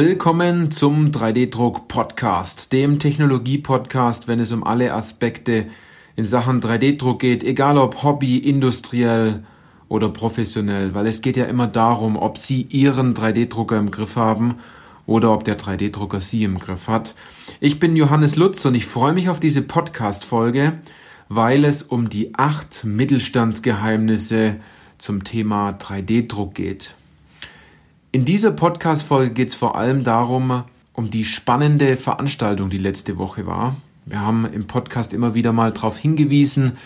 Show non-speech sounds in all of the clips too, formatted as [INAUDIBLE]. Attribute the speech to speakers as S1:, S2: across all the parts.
S1: Willkommen zum 3D-Druck Podcast, dem Technologie-Podcast, wenn es um alle Aspekte in Sachen 3D-Druck geht, egal ob Hobby, industriell oder professionell, weil es geht ja immer darum, ob Sie Ihren 3D-Drucker im Griff haben oder ob der 3D-Drucker Sie im Griff hat. Ich bin Johannes Lutz und ich freue mich auf diese Podcast-Folge, weil es um die acht Mittelstandsgeheimnisse zum Thema 3D-Druck geht. In dieser Podcast-Folge geht es vor allem darum, um die spannende Veranstaltung, die letzte Woche war. Wir haben im Podcast immer wieder mal darauf hingewiesen.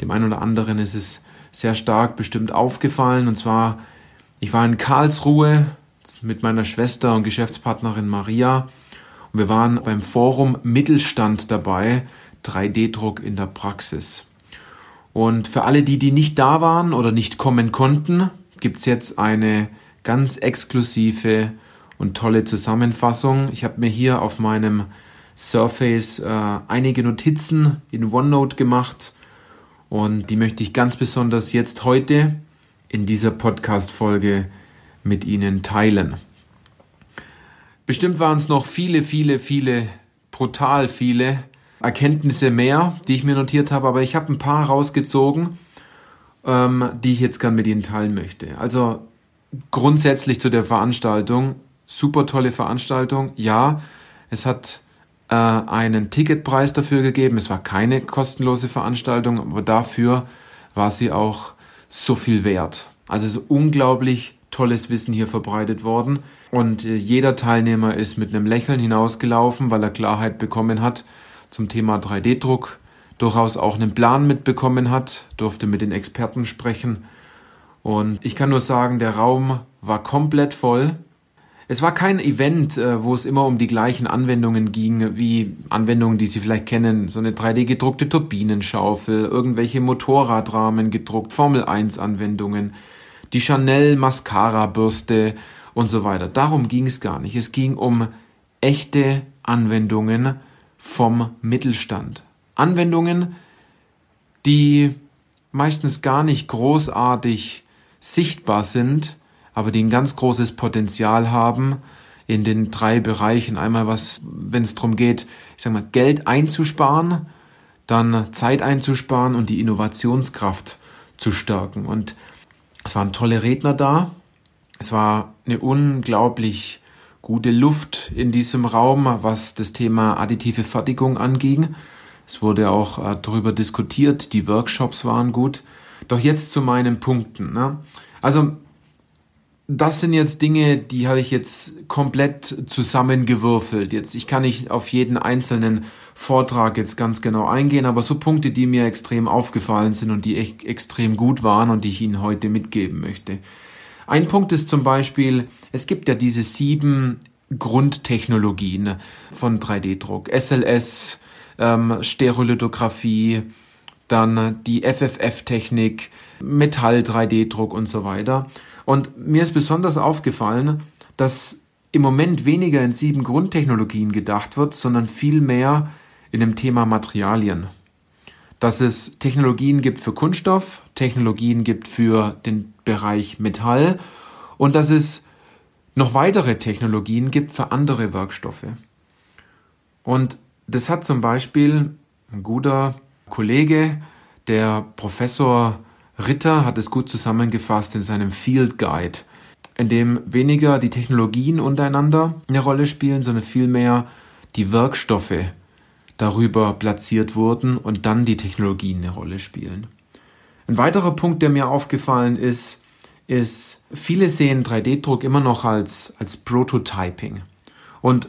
S1: Dem einen oder anderen ist es sehr stark bestimmt aufgefallen. Und zwar, ich war in Karlsruhe mit meiner Schwester und Geschäftspartnerin Maria. Und wir waren beim Forum Mittelstand dabei, 3D-Druck in der Praxis. Und für alle die, die nicht da waren oder nicht kommen konnten, gibt es jetzt eine ganz exklusive und tolle Zusammenfassung. Ich habe mir hier auf meinem Surface äh, einige Notizen in OneNote gemacht und die möchte ich ganz besonders jetzt heute in dieser Podcast-Folge mit Ihnen teilen. Bestimmt waren es noch viele, viele, viele, brutal viele Erkenntnisse mehr, die ich mir notiert habe, aber ich habe ein paar rausgezogen, ähm, die ich jetzt gern mit Ihnen teilen möchte. Also grundsätzlich zu der Veranstaltung. Super tolle Veranstaltung. Ja, es hat äh, einen Ticketpreis dafür gegeben. Es war keine kostenlose Veranstaltung, aber dafür war sie auch so viel wert. Also es ist unglaublich tolles Wissen hier verbreitet worden. Und äh, jeder Teilnehmer ist mit einem Lächeln hinausgelaufen, weil er Klarheit bekommen hat zum Thema 3D-Druck, durchaus auch einen Plan mitbekommen hat, durfte mit den Experten sprechen und ich kann nur sagen, der Raum war komplett voll. Es war kein Event, äh, wo es immer um die gleichen Anwendungen ging, wie Anwendungen, die Sie vielleicht kennen, so eine 3D gedruckte Turbinenschaufel, irgendwelche Motorradrahmen gedruckt, Formel 1 Anwendungen, die Chanel Mascara Bürste und so weiter. Darum ging es gar nicht. Es ging um echte Anwendungen vom Mittelstand. Anwendungen, die meistens gar nicht großartig sichtbar sind, aber die ein ganz großes Potenzial haben in den drei Bereichen. Einmal was, wenn es darum geht, ich sag mal, Geld einzusparen, dann Zeit einzusparen und die Innovationskraft zu stärken. Und es waren tolle Redner da. Es war eine unglaublich gute Luft in diesem Raum, was das Thema additive Fertigung anging. Es wurde auch äh, darüber diskutiert, die Workshops waren gut. Doch jetzt zu meinen Punkten. Ne? Also das sind jetzt Dinge, die habe ich jetzt komplett zusammengewürfelt. Jetzt, ich kann nicht auf jeden einzelnen Vortrag jetzt ganz genau eingehen, aber so Punkte, die mir extrem aufgefallen sind und die echt extrem gut waren und die ich Ihnen heute mitgeben möchte. Ein Punkt ist zum Beispiel, es gibt ja diese sieben Grundtechnologien von 3D-Druck. SLS, ähm, Stereolithografie, dann die FFF-Technik, Metall-3D-Druck und so weiter. Und mir ist besonders aufgefallen, dass im Moment weniger in sieben Grundtechnologien gedacht wird, sondern viel mehr in dem Thema Materialien. Dass es Technologien gibt für Kunststoff, Technologien gibt für den Bereich Metall und dass es noch weitere Technologien gibt für andere Werkstoffe. Und das hat zum Beispiel ein guter Kollege, der Professor Ritter, hat es gut zusammengefasst in seinem Field Guide, in dem weniger die Technologien untereinander eine Rolle spielen, sondern vielmehr die Werkstoffe darüber platziert wurden und dann die Technologien eine Rolle spielen. Ein weiterer Punkt, der mir aufgefallen ist, ist, viele sehen 3D-Druck immer noch als, als Prototyping. Und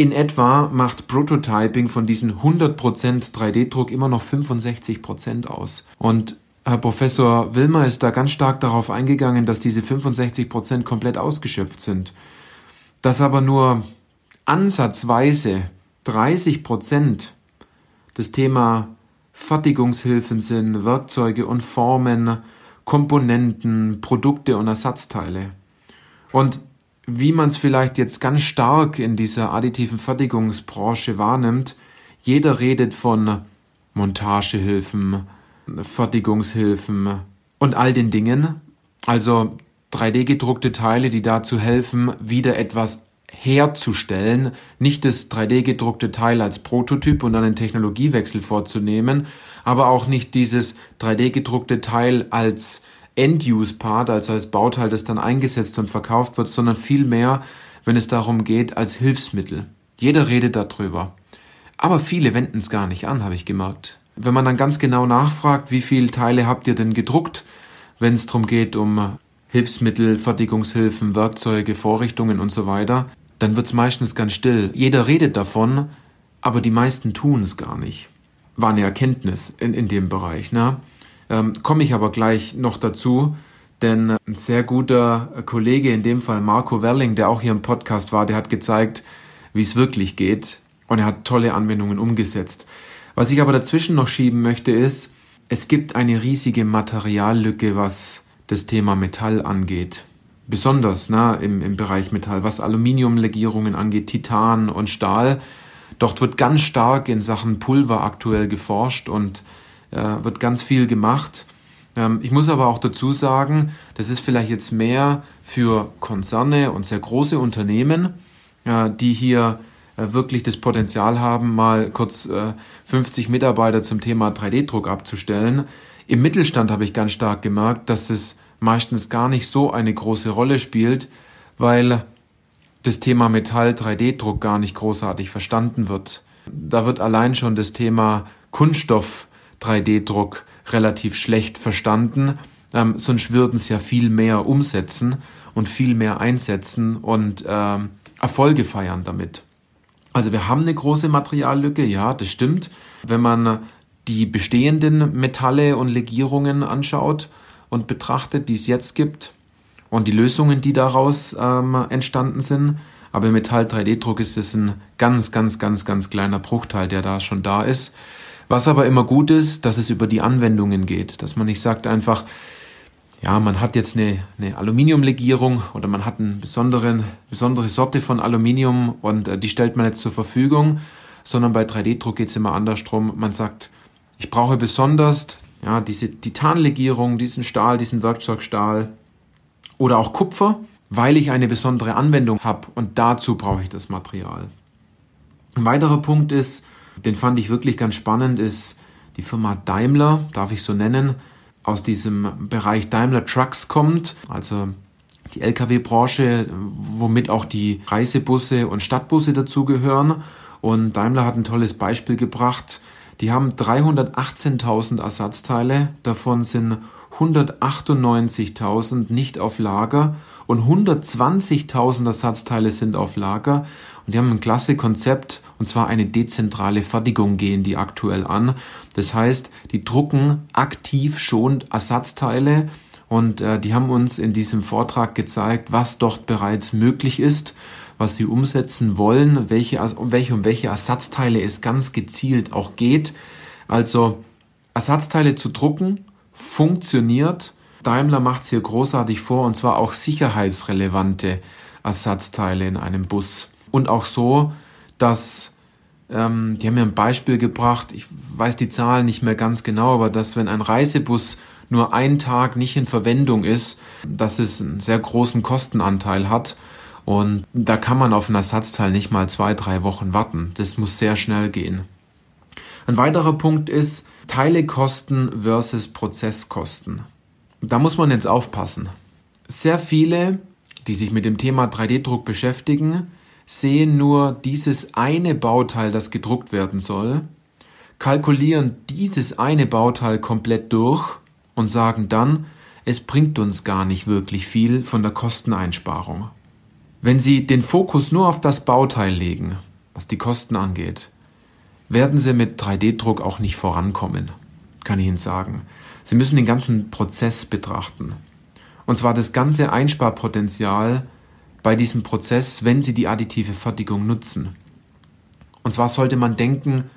S1: in etwa macht Prototyping von diesen 100% 3D-Druck immer noch 65% aus. Und Herr Professor Wilmer ist da ganz stark darauf eingegangen, dass diese 65% komplett ausgeschöpft sind. Dass aber nur ansatzweise 30% das Thema Fertigungshilfen sind, Werkzeuge und Formen, Komponenten, Produkte und Ersatzteile. Und wie man es vielleicht jetzt ganz stark in dieser additiven Fertigungsbranche wahrnimmt, jeder redet von Montagehilfen, Fertigungshilfen und all den Dingen, also 3D gedruckte Teile, die dazu helfen, wieder etwas herzustellen, nicht das 3D-gedruckte Teil als Prototyp und dann einen Technologiewechsel vorzunehmen, aber auch nicht dieses 3D-gedruckte Teil als End-Use-Part, also als Bauteil, das dann eingesetzt und verkauft wird, sondern vielmehr, wenn es darum geht, als Hilfsmittel. Jeder redet darüber. Aber viele wenden es gar nicht an, habe ich gemerkt. Wenn man dann ganz genau nachfragt, wie viele Teile habt ihr denn gedruckt, wenn es darum geht, um Hilfsmittel, Fertigungshilfen, Werkzeuge, Vorrichtungen und so weiter, dann wird es meistens ganz still. Jeder redet davon, aber die meisten tun es gar nicht. War eine Erkenntnis in, in dem Bereich. Ne? Ähm, Komme ich aber gleich noch dazu, denn ein sehr guter Kollege, in dem Fall Marco Werling, der auch hier im Podcast war, der hat gezeigt, wie es wirklich geht und er hat tolle Anwendungen umgesetzt. Was ich aber dazwischen noch schieben möchte, ist, es gibt eine riesige Materiallücke, was das Thema Metall angeht. Besonders na, im, im Bereich Metall, was Aluminiumlegierungen angeht, Titan und Stahl. Dort wird ganz stark in Sachen Pulver aktuell geforscht und äh, wird ganz viel gemacht. Ähm, ich muss aber auch dazu sagen, das ist vielleicht jetzt mehr für Konzerne und sehr große Unternehmen, äh, die hier äh, wirklich das Potenzial haben, mal kurz 50 äh, Mitarbeiter zum Thema 3D-Druck abzustellen. Im Mittelstand habe ich ganz stark gemerkt, dass es meistens gar nicht so eine große Rolle spielt, weil das Thema Metall 3D-Druck gar nicht großartig verstanden wird. Da wird allein schon das Thema Kunststoff 3D-Druck relativ schlecht verstanden. Ähm, sonst würden es ja viel mehr umsetzen und viel mehr einsetzen und ähm, Erfolge feiern damit. Also wir haben eine große Materiallücke, ja, das stimmt. Wenn man die bestehenden Metalle und Legierungen anschaut und betrachtet, die es jetzt gibt und die Lösungen, die daraus ähm, entstanden sind. Aber im Metall 3D-Druck ist es ein ganz, ganz, ganz, ganz kleiner Bruchteil, der da schon da ist. Was aber immer gut ist, dass es über die Anwendungen geht, dass man nicht sagt einfach, ja, man hat jetzt eine, eine Aluminiumlegierung oder man hat eine besondere, besondere Sorte von Aluminium und äh, die stellt man jetzt zur Verfügung, sondern bei 3D-Druck geht es immer andersrum. Man sagt, ich brauche besonders ja, diese Titanlegierung, diesen Stahl, diesen Werkzeugstahl oder auch Kupfer, weil ich eine besondere Anwendung habe und dazu brauche ich das Material. Ein weiterer Punkt ist, den fand ich wirklich ganz spannend, ist die Firma Daimler, darf ich so nennen, aus diesem Bereich Daimler Trucks kommt, also die Lkw-Branche, womit auch die Reisebusse und Stadtbusse dazugehören. Und Daimler hat ein tolles Beispiel gebracht. Die haben 318.000 Ersatzteile, davon sind 198.000 nicht auf Lager und 120.000 Ersatzteile sind auf Lager. Und die haben ein klasse Konzept, und zwar eine dezentrale Fertigung gehen die aktuell an. Das heißt, die drucken aktiv schon Ersatzteile und äh, die haben uns in diesem Vortrag gezeigt, was dort bereits möglich ist was sie umsetzen wollen, welche, um welche, um welche Ersatzteile es ganz gezielt auch geht. Also Ersatzteile zu drucken funktioniert. Daimler macht es hier großartig vor und zwar auch sicherheitsrelevante Ersatzteile in einem Bus. Und auch so, dass ähm, die haben mir ein Beispiel gebracht, ich weiß die Zahlen nicht mehr ganz genau, aber dass wenn ein Reisebus nur einen Tag nicht in Verwendung ist, dass es einen sehr großen Kostenanteil hat und da kann man auf ein Ersatzteil nicht mal zwei, drei Wochen warten. Das muss sehr schnell gehen. Ein weiterer Punkt ist Teilekosten versus Prozesskosten. Da muss man jetzt aufpassen. Sehr viele, die sich mit dem Thema 3D-Druck beschäftigen, sehen nur dieses eine Bauteil, das gedruckt werden soll, kalkulieren dieses eine Bauteil komplett durch und sagen dann, es bringt uns gar nicht wirklich viel von der Kosteneinsparung. Wenn Sie den Fokus nur auf das Bauteil legen, was die Kosten angeht, werden Sie mit 3D-Druck auch nicht vorankommen, kann ich Ihnen sagen. Sie müssen den ganzen Prozess betrachten. Und zwar das ganze Einsparpotenzial bei diesem Prozess, wenn Sie die additive Fertigung nutzen. Und zwar sollte man denken,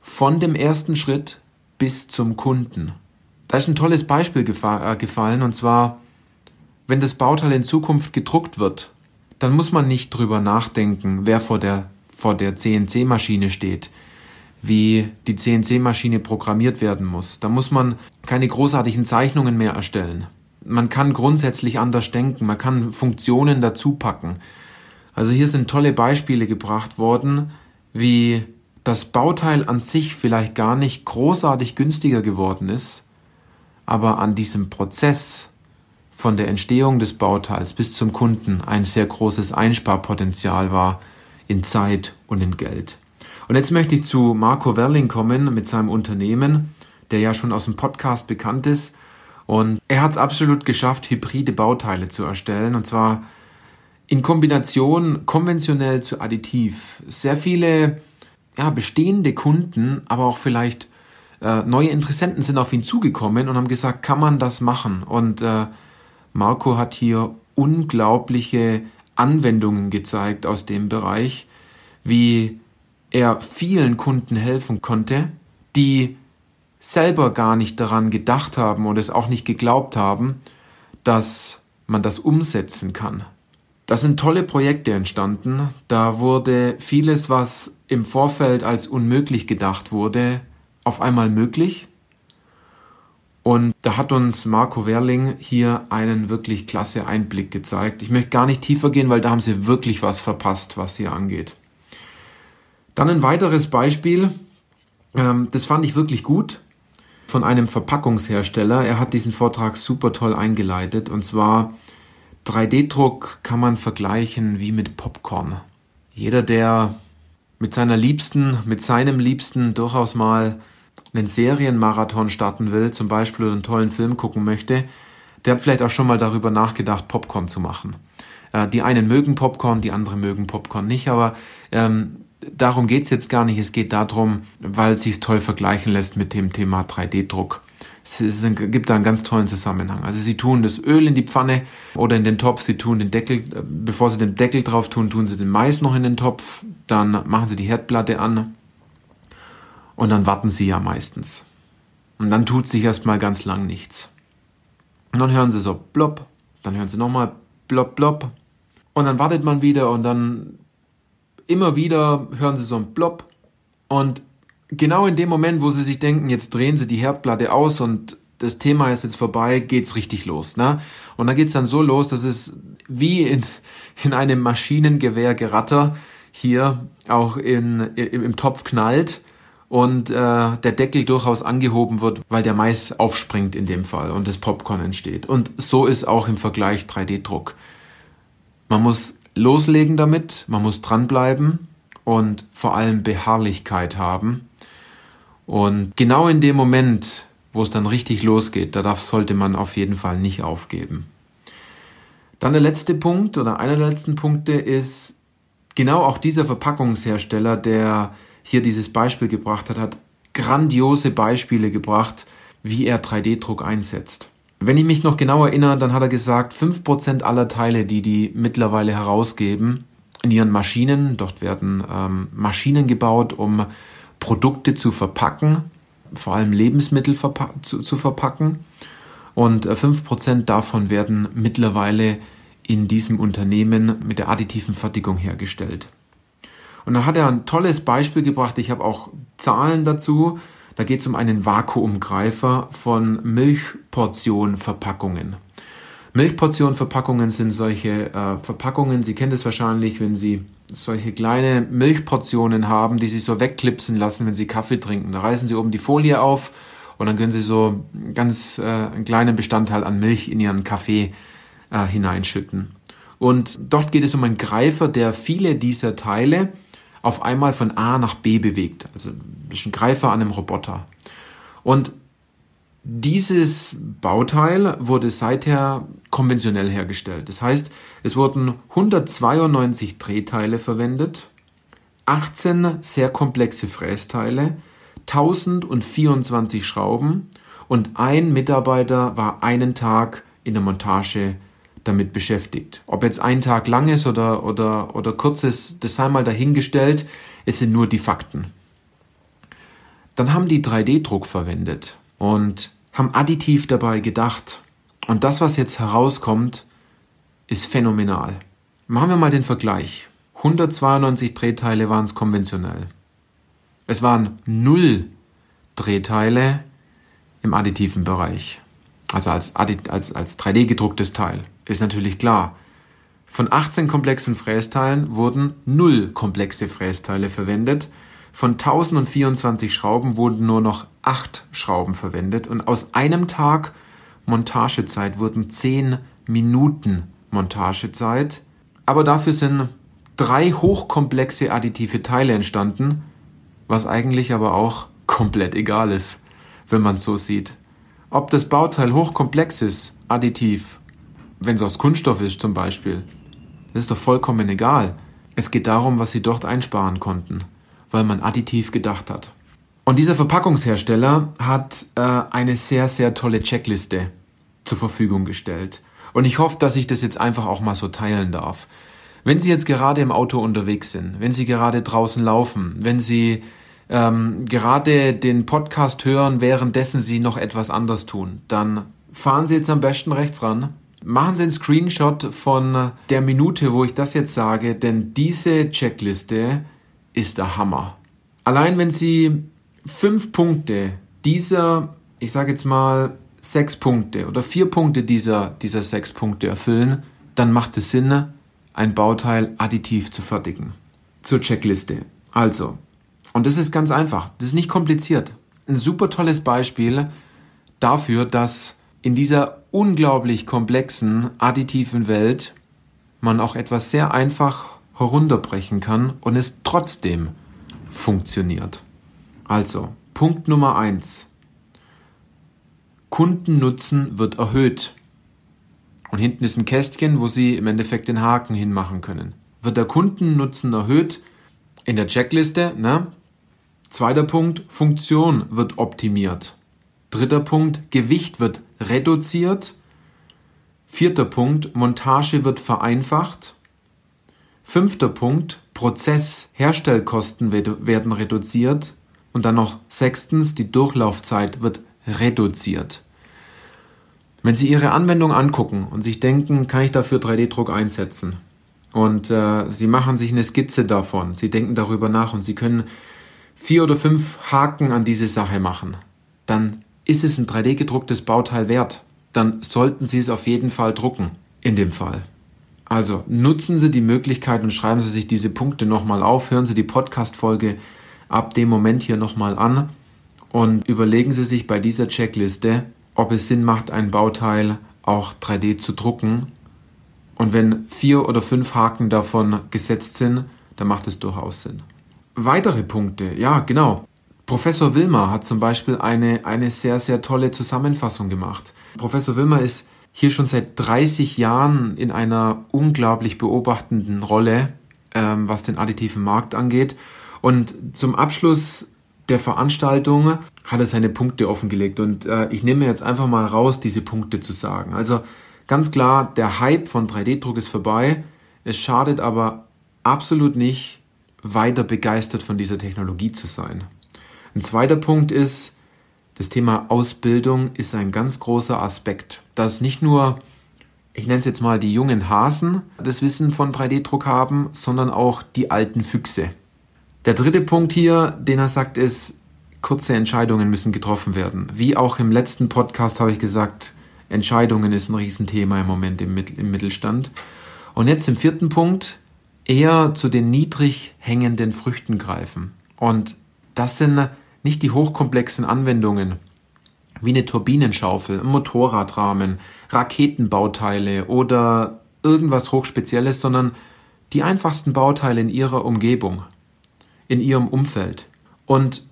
S1: von dem ersten Schritt bis zum Kunden. Da ist ein tolles Beispiel äh, gefallen, und zwar wenn das Bauteil in Zukunft gedruckt wird, dann muss man nicht drüber nachdenken, wer vor der, vor der CNC-Maschine steht, wie die CNC-Maschine programmiert werden muss. Da muss man keine großartigen Zeichnungen mehr erstellen. Man kann grundsätzlich anders denken, man kann Funktionen dazu packen. Also hier sind tolle Beispiele gebracht worden, wie das Bauteil an sich vielleicht gar nicht großartig günstiger geworden ist, aber an diesem Prozess von der Entstehung des Bauteils bis zum Kunden ein sehr großes Einsparpotenzial war in Zeit und in Geld. Und jetzt möchte ich zu Marco Werling kommen mit seinem Unternehmen, der ja schon aus dem Podcast bekannt ist. Und er hat es absolut geschafft, hybride Bauteile zu erstellen. Und zwar in Kombination konventionell zu additiv. Sehr viele ja, bestehende Kunden, aber auch vielleicht äh, neue Interessenten sind auf ihn zugekommen und haben gesagt, kann man das machen? Und äh, Marco hat hier unglaubliche Anwendungen gezeigt aus dem Bereich, wie er vielen Kunden helfen konnte, die selber gar nicht daran gedacht haben und es auch nicht geglaubt haben, dass man das umsetzen kann. Da sind tolle Projekte entstanden. Da wurde vieles, was im Vorfeld als unmöglich gedacht wurde, auf einmal möglich. Und da hat uns Marco Werling hier einen wirklich klasse Einblick gezeigt. Ich möchte gar nicht tiefer gehen, weil da haben sie wirklich was verpasst, was hier angeht. Dann ein weiteres Beispiel, ähm, das fand ich wirklich gut, von einem Verpackungshersteller. Er hat diesen Vortrag super toll eingeleitet und zwar 3D-Druck kann man vergleichen wie mit Popcorn. Jeder, der mit seiner Liebsten, mit seinem Liebsten durchaus mal einen Serienmarathon starten will, zum Beispiel einen tollen Film gucken möchte, der hat vielleicht auch schon mal darüber nachgedacht, Popcorn zu machen. Äh, die einen mögen Popcorn, die anderen mögen Popcorn nicht, aber ähm, darum geht's jetzt gar nicht. Es geht darum, weil es sich toll vergleichen lässt mit dem Thema 3D-Druck. Es, es gibt da einen ganz tollen Zusammenhang. Also sie tun das Öl in die Pfanne oder in den Topf, sie tun den Deckel, äh, bevor sie den Deckel drauf tun, tun sie den Mais noch in den Topf, dann machen sie die Herdplatte an, und dann warten sie ja meistens. Und dann tut sich erstmal ganz lang nichts. Und dann hören sie so plopp, dann hören sie nochmal plopp, plopp. Und dann wartet man wieder und dann immer wieder hören sie so ein plopp. Und genau in dem Moment, wo sie sich denken, jetzt drehen sie die Herdplatte aus und das Thema ist jetzt vorbei, geht's richtig los. Ne? Und dann geht's dann so los, dass es wie in, [LAUGHS] in einem Maschinengewehrgeratter hier auch in, im, im Topf knallt und äh, der Deckel durchaus angehoben wird, weil der Mais aufspringt in dem Fall und das Popcorn entsteht. Und so ist auch im Vergleich 3D-Druck. Man muss loslegen damit, man muss dranbleiben und vor allem Beharrlichkeit haben. Und genau in dem Moment, wo es dann richtig losgeht, da darf, sollte man auf jeden Fall nicht aufgeben. Dann der letzte Punkt oder einer der letzten Punkte ist genau auch dieser Verpackungshersteller, der hier dieses Beispiel gebracht hat, hat grandiose Beispiele gebracht, wie er 3D-Druck einsetzt. Wenn ich mich noch genau erinnere, dann hat er gesagt, 5% aller Teile, die die mittlerweile herausgeben in ihren Maschinen, dort werden ähm, Maschinen gebaut, um Produkte zu verpacken, vor allem Lebensmittel verpa zu, zu, verpacken. Und äh, 5% davon werden mittlerweile in diesem Unternehmen mit der additiven Fertigung hergestellt. Und da hat er ein tolles Beispiel gebracht. Ich habe auch Zahlen dazu. Da geht es um einen Vakuumgreifer von Milchportionverpackungen. Milchportionverpackungen sind solche äh, Verpackungen, Sie kennen das wahrscheinlich, wenn Sie solche kleine Milchportionen haben, die sich so wegklipsen lassen, wenn Sie Kaffee trinken. Da reißen Sie oben die Folie auf und dann können Sie so ganz äh, einen kleinen Bestandteil an Milch in Ihren Kaffee äh, hineinschütten. Und dort geht es um einen Greifer, der viele dieser Teile auf einmal von A nach B bewegt. Also ein bisschen Greifer an einem Roboter. Und dieses Bauteil wurde seither konventionell hergestellt. Das heißt, es wurden 192 Drehteile verwendet, 18 sehr komplexe Frästeile, 1024 Schrauben und ein Mitarbeiter war einen Tag in der Montage damit beschäftigt. Ob jetzt ein Tag lang ist oder, oder, oder kurz ist, das sei mal dahingestellt, es sind nur die Fakten. Dann haben die 3D-Druck verwendet und haben additiv dabei gedacht. Und das, was jetzt herauskommt, ist phänomenal. Machen wir mal den Vergleich. 192 Drehteile waren es konventionell. Es waren null Drehteile im additiven Bereich. Also als, als, als 3D gedrucktes Teil ist natürlich klar. Von 18 komplexen Frästeilen wurden 0 komplexe Frästeile verwendet. Von 1024 Schrauben wurden nur noch 8 Schrauben verwendet. Und aus einem Tag Montagezeit wurden 10 Minuten Montagezeit. Aber dafür sind drei hochkomplexe additive Teile entstanden, was eigentlich aber auch komplett egal ist, wenn man es so sieht. Ob das Bauteil hochkomplex ist, additiv, wenn es aus Kunststoff ist zum Beispiel, das ist doch vollkommen egal. Es geht darum, was sie dort einsparen konnten, weil man additiv gedacht hat. Und dieser Verpackungshersteller hat äh, eine sehr, sehr tolle Checkliste zur Verfügung gestellt. Und ich hoffe, dass ich das jetzt einfach auch mal so teilen darf. Wenn Sie jetzt gerade im Auto unterwegs sind, wenn Sie gerade draußen laufen, wenn Sie ähm, gerade den Podcast hören, währenddessen Sie noch etwas anders tun, dann fahren Sie jetzt am besten rechts ran. Machen Sie einen Screenshot von der Minute, wo ich das jetzt sage, denn diese Checkliste ist der Hammer. Allein wenn Sie fünf Punkte dieser, ich sage jetzt mal sechs Punkte oder vier Punkte dieser, dieser sechs Punkte erfüllen, dann macht es Sinn, ein Bauteil additiv zu fertigen. Zur Checkliste. Also, und das ist ganz einfach, das ist nicht kompliziert. Ein super tolles Beispiel dafür, dass in dieser unglaublich komplexen additiven Welt man auch etwas sehr einfach herunterbrechen kann und es trotzdem funktioniert. Also, Punkt Nummer eins: Kundennutzen wird erhöht. Und hinten ist ein Kästchen, wo Sie im Endeffekt den Haken hinmachen können. Wird der Kundennutzen erhöht in der Checkliste? Ne? Zweiter Punkt, Funktion wird optimiert. Dritter Punkt, Gewicht wird reduziert. Vierter Punkt, Montage wird vereinfacht. Fünfter Punkt, Prozess, Herstellkosten werden reduziert. Und dann noch sechstens, die Durchlaufzeit wird reduziert. Wenn Sie Ihre Anwendung angucken und sich denken, kann ich dafür 3D-Druck einsetzen? Und äh, Sie machen sich eine Skizze davon, Sie denken darüber nach und Sie können vier oder fünf Haken an diese Sache machen, dann ist es ein 3D gedrucktes Bauteil wert. Dann sollten Sie es auf jeden Fall drucken, in dem Fall. Also nutzen Sie die Möglichkeit und schreiben Sie sich diese Punkte nochmal auf, hören Sie die Podcast-Folge ab dem Moment hier nochmal an und überlegen Sie sich bei dieser Checkliste, ob es Sinn macht, ein Bauteil auch 3D zu drucken. Und wenn vier oder fünf Haken davon gesetzt sind, dann macht es durchaus Sinn. Weitere Punkte, ja, genau. Professor Wilmer hat zum Beispiel eine, eine sehr, sehr tolle Zusammenfassung gemacht. Professor Wilmer ist hier schon seit 30 Jahren in einer unglaublich beobachtenden Rolle, ähm, was den additiven Markt angeht. Und zum Abschluss der Veranstaltung hat er seine Punkte offengelegt und äh, ich nehme jetzt einfach mal raus, diese Punkte zu sagen. Also ganz klar, der Hype von 3D-Druck ist vorbei. Es schadet aber absolut nicht, weiter begeistert von dieser Technologie zu sein. Ein zweiter Punkt ist, das Thema Ausbildung ist ein ganz großer Aspekt, dass nicht nur, ich nenne es jetzt mal die jungen Hasen, das Wissen von 3D-Druck haben, sondern auch die alten Füchse. Der dritte Punkt hier, den er sagt, ist, kurze Entscheidungen müssen getroffen werden. Wie auch im letzten Podcast habe ich gesagt, Entscheidungen ist ein Riesenthema im Moment im, Mittelstand. Und jetzt im vierten Punkt, eher zu den niedrig hängenden Früchten greifen. Und das sind nicht die hochkomplexen Anwendungen, wie eine Turbinenschaufel, ein Motorradrahmen, Raketenbauteile oder irgendwas Hochspezielles, sondern die einfachsten Bauteile in ihrer Umgebung in ihrem Umfeld. Und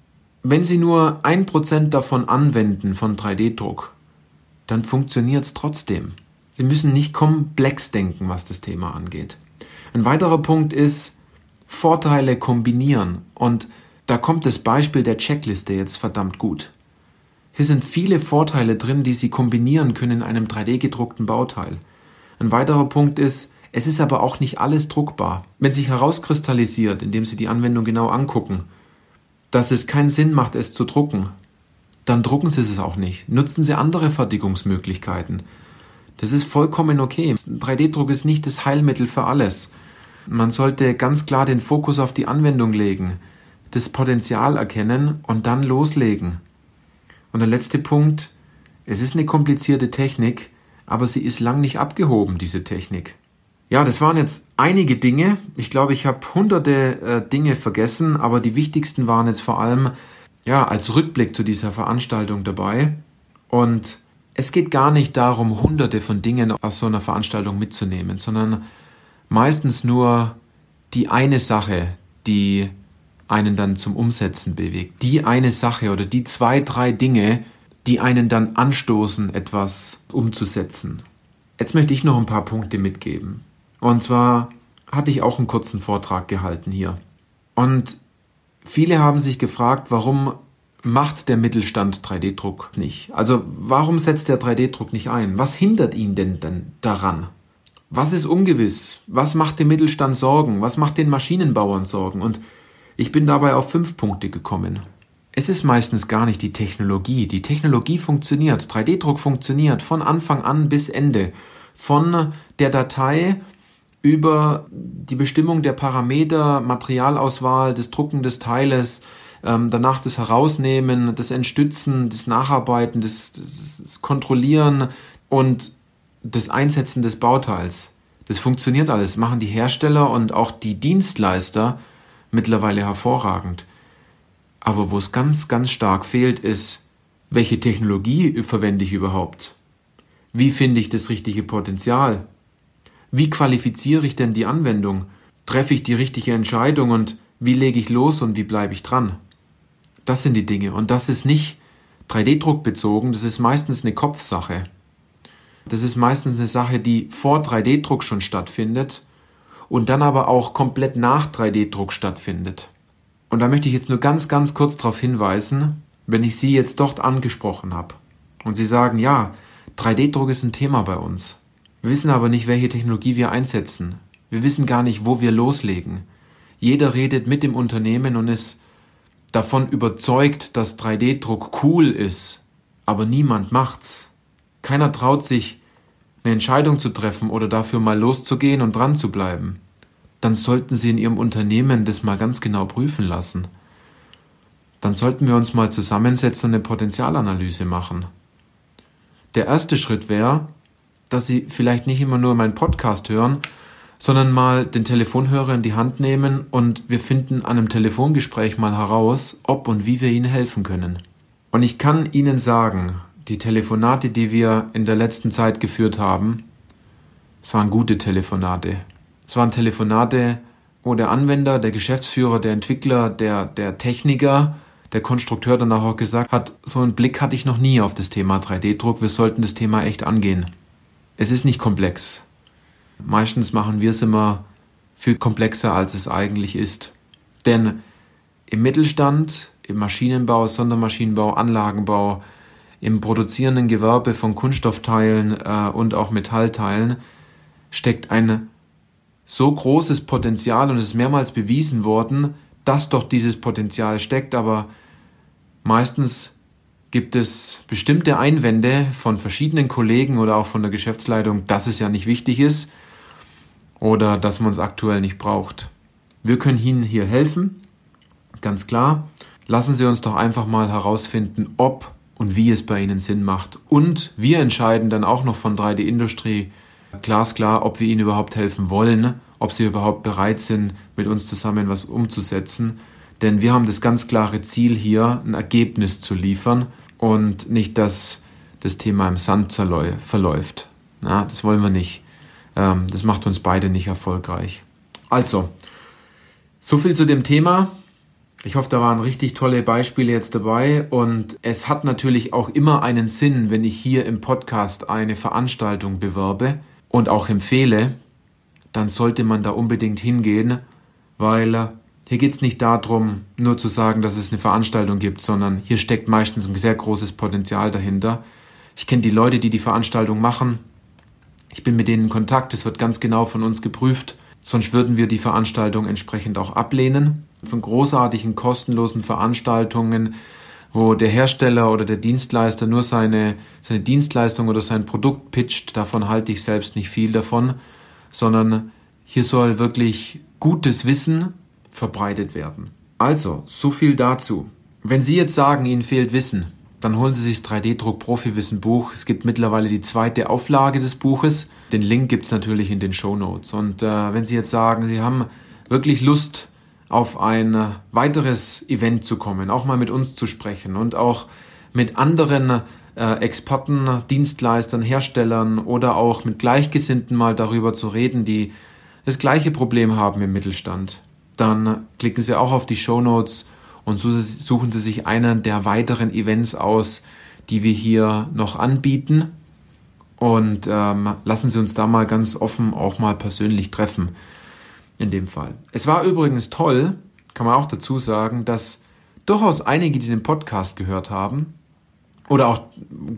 S1: wenn Sie nur ein Prozent davon anwenden von 3D-Druck, dann funktioniert es trotzdem. Sie müssen nicht komplex denken, was das Thema angeht. Ein weiterer Punkt ist Vorteile kombinieren. Und da kommt das Beispiel der Checkliste jetzt verdammt gut. Hier sind viele Vorteile drin, die Sie kombinieren können in einem 3D gedruckten Bauteil. Ein weiterer Punkt ist, es ist aber auch nicht alles druckbar. Wenn sich herauskristallisiert, indem Sie die Anwendung genau angucken, dass es keinen Sinn macht, es zu drucken, dann drucken Sie es auch nicht. Nutzen Sie andere Fertigungsmöglichkeiten. Das ist vollkommen okay. 3D-Druck ist nicht das Heilmittel für alles. Man sollte ganz klar den Fokus auf die Anwendung legen, das Potenzial erkennen und dann loslegen. Und der letzte Punkt, es ist eine komplizierte Technik, aber sie ist lang nicht abgehoben, diese Technik. Ja, das waren jetzt einige Dinge. Ich glaube, ich habe hunderte äh, Dinge vergessen, aber die wichtigsten waren jetzt vor allem ja als Rückblick zu dieser Veranstaltung dabei. Und es geht gar nicht darum, hunderte von Dingen aus so einer Veranstaltung mitzunehmen, sondern meistens nur die eine Sache, die einen dann zum Umsetzen bewegt. Die eine Sache oder die zwei, drei Dinge, die einen dann anstoßen, etwas umzusetzen. Jetzt möchte ich noch ein paar Punkte mitgeben. Und zwar hatte ich auch einen kurzen Vortrag gehalten hier. Und viele haben sich gefragt, warum macht der Mittelstand 3D-Druck nicht? Also warum setzt der 3D-Druck nicht ein? Was hindert ihn denn dann daran? Was ist ungewiss? Was macht dem Mittelstand Sorgen? Was macht den Maschinenbauern Sorgen? Und ich bin dabei auf fünf Punkte gekommen. Es ist meistens gar nicht die Technologie. Die Technologie funktioniert. 3D-Druck funktioniert von Anfang an bis Ende. Von der Datei über die Bestimmung der Parameter, Materialauswahl, das Drucken des Teiles, ähm, danach das Herausnehmen, das Entstützen, das Nacharbeiten, das, das, das Kontrollieren und das Einsetzen des Bauteils. Das funktioniert alles, machen die Hersteller und auch die Dienstleister mittlerweile hervorragend. Aber wo es ganz, ganz stark fehlt, ist, welche Technologie verwende ich überhaupt? Wie finde ich das richtige Potenzial? Wie qualifiziere ich denn die Anwendung? Treffe ich die richtige Entscheidung und wie lege ich los und wie bleibe ich dran? Das sind die Dinge. Und das ist nicht 3D-Druck bezogen, das ist meistens eine Kopfsache. Das ist meistens eine Sache, die vor 3D-Druck schon stattfindet und dann aber auch komplett nach 3D-Druck stattfindet. Und da möchte ich jetzt nur ganz, ganz kurz darauf hinweisen, wenn ich Sie jetzt dort angesprochen habe und Sie sagen, ja, 3D-Druck ist ein Thema bei uns. Wir wissen aber nicht, welche Technologie wir einsetzen. Wir wissen gar nicht, wo wir loslegen. Jeder redet mit dem Unternehmen und ist davon überzeugt, dass 3D-Druck cool ist, aber niemand macht's. Keiner traut sich, eine Entscheidung zu treffen oder dafür mal loszugehen und dran zu bleiben. Dann sollten Sie in Ihrem Unternehmen das mal ganz genau prüfen lassen. Dann sollten wir uns mal zusammensetzen und eine Potenzialanalyse machen. Der erste Schritt wäre, dass Sie vielleicht nicht immer nur meinen Podcast hören, sondern mal den Telefonhörer in die Hand nehmen und wir finden an einem Telefongespräch mal heraus, ob und wie wir Ihnen helfen können. Und ich kann Ihnen sagen, die Telefonate, die wir in der letzten Zeit geführt haben, es waren gute Telefonate. Es waren Telefonate, wo der Anwender, der Geschäftsführer, der Entwickler, der, der Techniker, der Konstrukteur danach auch gesagt hat, so einen Blick hatte ich noch nie auf das Thema 3D-Druck, wir sollten das Thema echt angehen. Es ist nicht komplex. Meistens machen wir es immer viel komplexer, als es eigentlich ist. Denn im Mittelstand, im Maschinenbau, Sondermaschinenbau, Anlagenbau, im produzierenden Gewerbe von Kunststoffteilen äh, und auch Metallteilen steckt ein so großes Potenzial und es ist mehrmals bewiesen worden, dass doch dieses Potenzial steckt, aber meistens gibt es bestimmte Einwände von verschiedenen Kollegen oder auch von der Geschäftsleitung, dass es ja nicht wichtig ist oder dass man es aktuell nicht braucht. Wir können Ihnen hier helfen, ganz klar. Lassen Sie uns doch einfach mal herausfinden, ob und wie es bei Ihnen Sinn macht. Und wir entscheiden dann auch noch von 3D Industrie glasklar, ob wir Ihnen überhaupt helfen wollen, ob Sie überhaupt bereit sind, mit uns zusammen was umzusetzen. Denn wir haben das ganz klare Ziel hier, ein Ergebnis zu liefern und nicht, dass das Thema im Sand verläuft. Na, das wollen wir nicht. Ähm, das macht uns beide nicht erfolgreich. Also, so viel zu dem Thema. Ich hoffe, da waren richtig tolle Beispiele jetzt dabei und es hat natürlich auch immer einen Sinn, wenn ich hier im Podcast eine Veranstaltung bewerbe und auch empfehle, dann sollte man da unbedingt hingehen, weil äh, hier geht es nicht darum, nur zu sagen, dass es eine Veranstaltung gibt, sondern hier steckt meistens ein sehr großes Potenzial dahinter. Ich kenne die Leute, die die Veranstaltung machen. Ich bin mit denen in Kontakt, es wird ganz genau von uns geprüft, sonst würden wir die Veranstaltung entsprechend auch ablehnen von großartigen kostenlosen Veranstaltungen, wo der Hersteller oder der Dienstleister nur seine, seine Dienstleistung oder sein Produkt pitcht, davon halte ich selbst nicht viel davon, sondern hier soll wirklich gutes Wissen verbreitet werden. Also, so viel dazu. Wenn Sie jetzt sagen, Ihnen fehlt Wissen, dann holen Sie sich das 3D-Druck Profi-Wissen Buch. Es gibt mittlerweile die zweite Auflage des Buches. Den Link gibt es natürlich in den Show Notes. Und äh, wenn Sie jetzt sagen, Sie haben wirklich Lust auf ein weiteres Event zu kommen, auch mal mit uns zu sprechen und auch mit anderen äh, Experten, Dienstleistern, Herstellern oder auch mit Gleichgesinnten mal darüber zu reden, die das gleiche Problem haben im Mittelstand, dann klicken Sie auch auf die Show Notes und suchen Sie sich einen der weiteren Events aus, die wir hier noch anbieten und ähm, lassen Sie uns da mal ganz offen auch mal persönlich treffen. In dem Fall. Es war übrigens toll, kann man auch dazu sagen, dass durchaus einige, die den Podcast gehört haben oder auch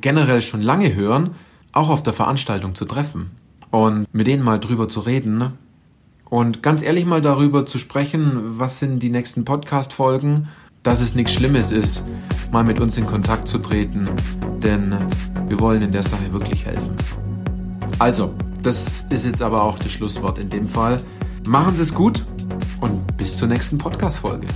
S1: generell schon lange hören, auch auf der Veranstaltung zu treffen und mit denen mal drüber zu reden und ganz ehrlich mal darüber zu sprechen, was sind die nächsten Podcast-Folgen, dass es nichts Schlimmes ist, mal mit uns in Kontakt zu treten, denn wir wollen in der Sache wirklich helfen. Also, das ist jetzt aber auch das Schlusswort in dem Fall. Machen Sie es gut und bis zur nächsten Podcast-Folge.